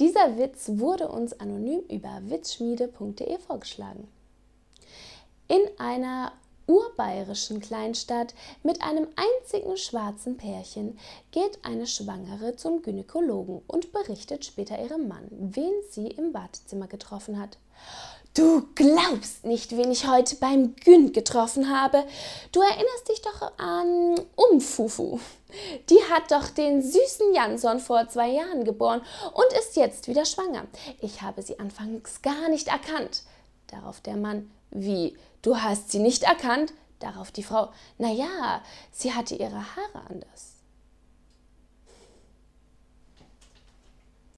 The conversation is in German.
Dieser Witz wurde uns anonym über witzschmiede.de vorgeschlagen. In einer urbayerischen Kleinstadt mit einem einzigen schwarzen Pärchen geht eine Schwangere zum Gynäkologen und berichtet später ihrem Mann, wen sie im Wartezimmer getroffen hat. Du glaubst nicht, wen ich heute beim Gün getroffen habe. Du erinnerst dich doch an Umfufu. Die hat doch den süßen Jansson vor zwei Jahren geboren und ist jetzt wieder schwanger. Ich habe sie anfangs gar nicht erkannt. Darauf der Mann, wie, du hast sie nicht erkannt? Darauf die Frau, na ja, sie hatte ihre Haare anders.